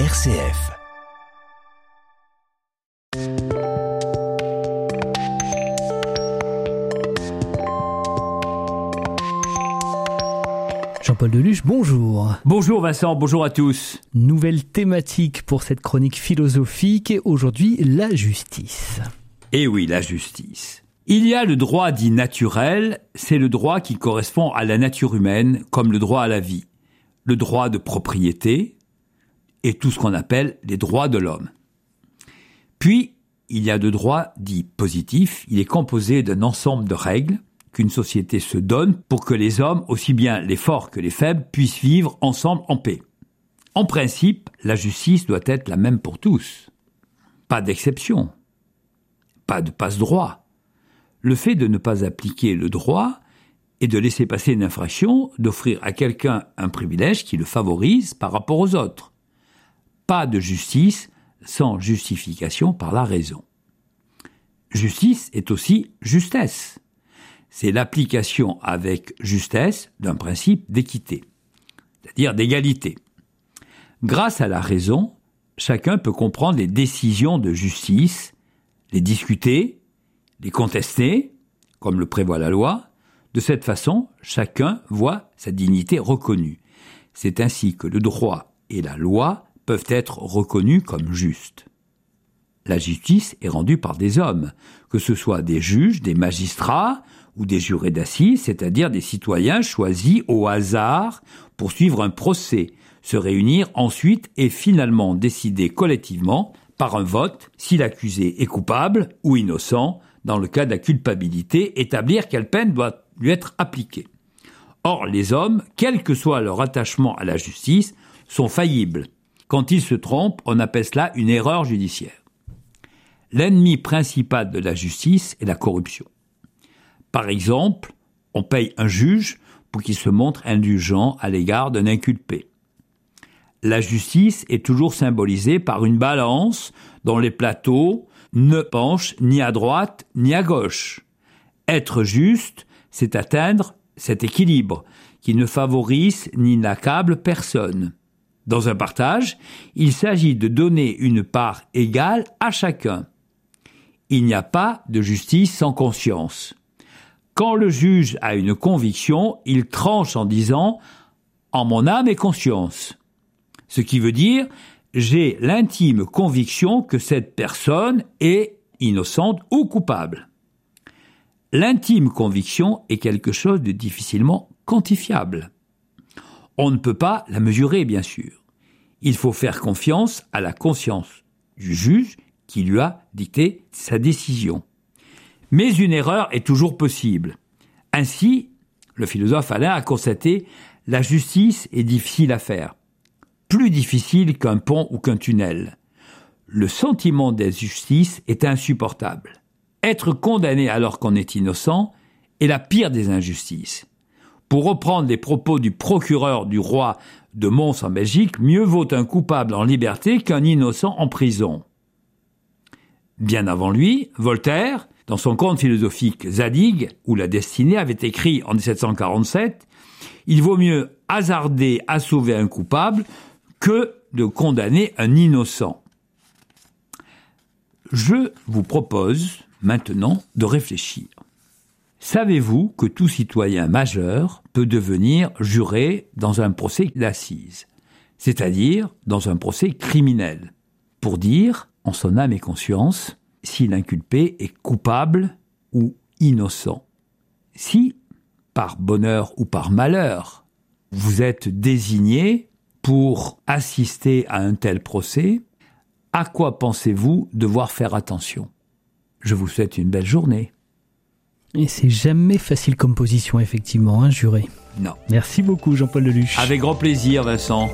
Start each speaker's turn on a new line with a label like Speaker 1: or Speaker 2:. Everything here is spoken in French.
Speaker 1: RCF.
Speaker 2: Jean-Paul Deluche, bonjour.
Speaker 3: Bonjour Vincent, bonjour à tous.
Speaker 2: Nouvelle thématique pour cette chronique philosophique, aujourd'hui la justice.
Speaker 3: Eh oui, la justice. Il y a le droit dit naturel, c'est le droit qui correspond à la nature humaine, comme le droit à la vie, le droit de propriété et tout ce qu'on appelle les droits de l'homme. Puis, il y a le droit dit positif, il est composé d'un ensemble de règles qu'une société se donne pour que les hommes, aussi bien les forts que les faibles, puissent vivre ensemble en paix. En principe, la justice doit être la même pour tous. Pas d'exception. Pas de passe-droit. Le fait de ne pas appliquer le droit et de laisser passer une infraction, d'offrir à quelqu'un un privilège qui le favorise par rapport aux autres. Pas de justice sans justification par la raison. Justice est aussi justesse c'est l'application avec justesse d'un principe d'équité, c'est-à-dire d'égalité. Grâce à la raison, chacun peut comprendre les décisions de justice, les discuter, les contester, comme le prévoit la loi. De cette façon, chacun voit sa dignité reconnue. C'est ainsi que le droit et la loi peuvent être reconnus comme justes. La justice est rendue par des hommes, que ce soit des juges, des magistrats ou des jurés d'assises, c'est-à-dire des citoyens choisis au hasard pour suivre un procès, se réunir ensuite et finalement décider collectivement par un vote si l'accusé est coupable ou innocent, dans le cas de la culpabilité, établir quelle peine doit lui être appliquée. Or, les hommes, quel que soit leur attachement à la justice, sont faillibles. Quand ils se trompent, on appelle cela une erreur judiciaire. L'ennemi principal de la justice est la corruption. Par exemple, on paye un juge pour qu'il se montre indulgent à l'égard d'un inculpé. La justice est toujours symbolisée par une balance dont les plateaux ne penchent ni à droite ni à gauche. Être juste, c'est atteindre cet équilibre qui ne favorise ni n'accable personne. Dans un partage, il s'agit de donner une part égale à chacun. Il n'y a pas de justice sans conscience. Quand le juge a une conviction, il tranche en disant en mon âme et conscience. Ce qui veut dire j'ai l'intime conviction que cette personne est innocente ou coupable. L'intime conviction est quelque chose de difficilement quantifiable. On ne peut pas la mesurer, bien sûr. Il faut faire confiance à la conscience du juge qui lui a dicté sa décision. Mais une erreur est toujours possible. Ainsi, le philosophe Alain a constaté la justice est difficile à faire, plus difficile qu'un pont ou qu'un tunnel. Le sentiment d'injustice est insupportable. Être condamné alors qu'on est innocent est la pire des injustices. Pour reprendre les propos du procureur du roi de Mons en Belgique, mieux vaut un coupable en liberté qu'un innocent en prison. Bien avant lui, Voltaire, dans son conte philosophique Zadig, où la destinée avait écrit en 1747, il vaut mieux hasarder à sauver un coupable que de condamner un innocent. Je vous propose maintenant de réfléchir. Savez-vous que tout citoyen majeur peut devenir juré dans un procès d'assises, c'est-à-dire dans un procès criminel, pour dire, en son âme et conscience, si l'inculpé est coupable ou innocent? Si, par bonheur ou par malheur, vous êtes désigné pour assister à un tel procès, à quoi pensez-vous devoir faire attention? Je vous souhaite une belle journée.
Speaker 2: Et c'est jamais facile comme position, effectivement, hein, juré.
Speaker 3: Non.
Speaker 2: Merci beaucoup, Jean-Paul Leluche.
Speaker 3: Avec grand plaisir, Vincent.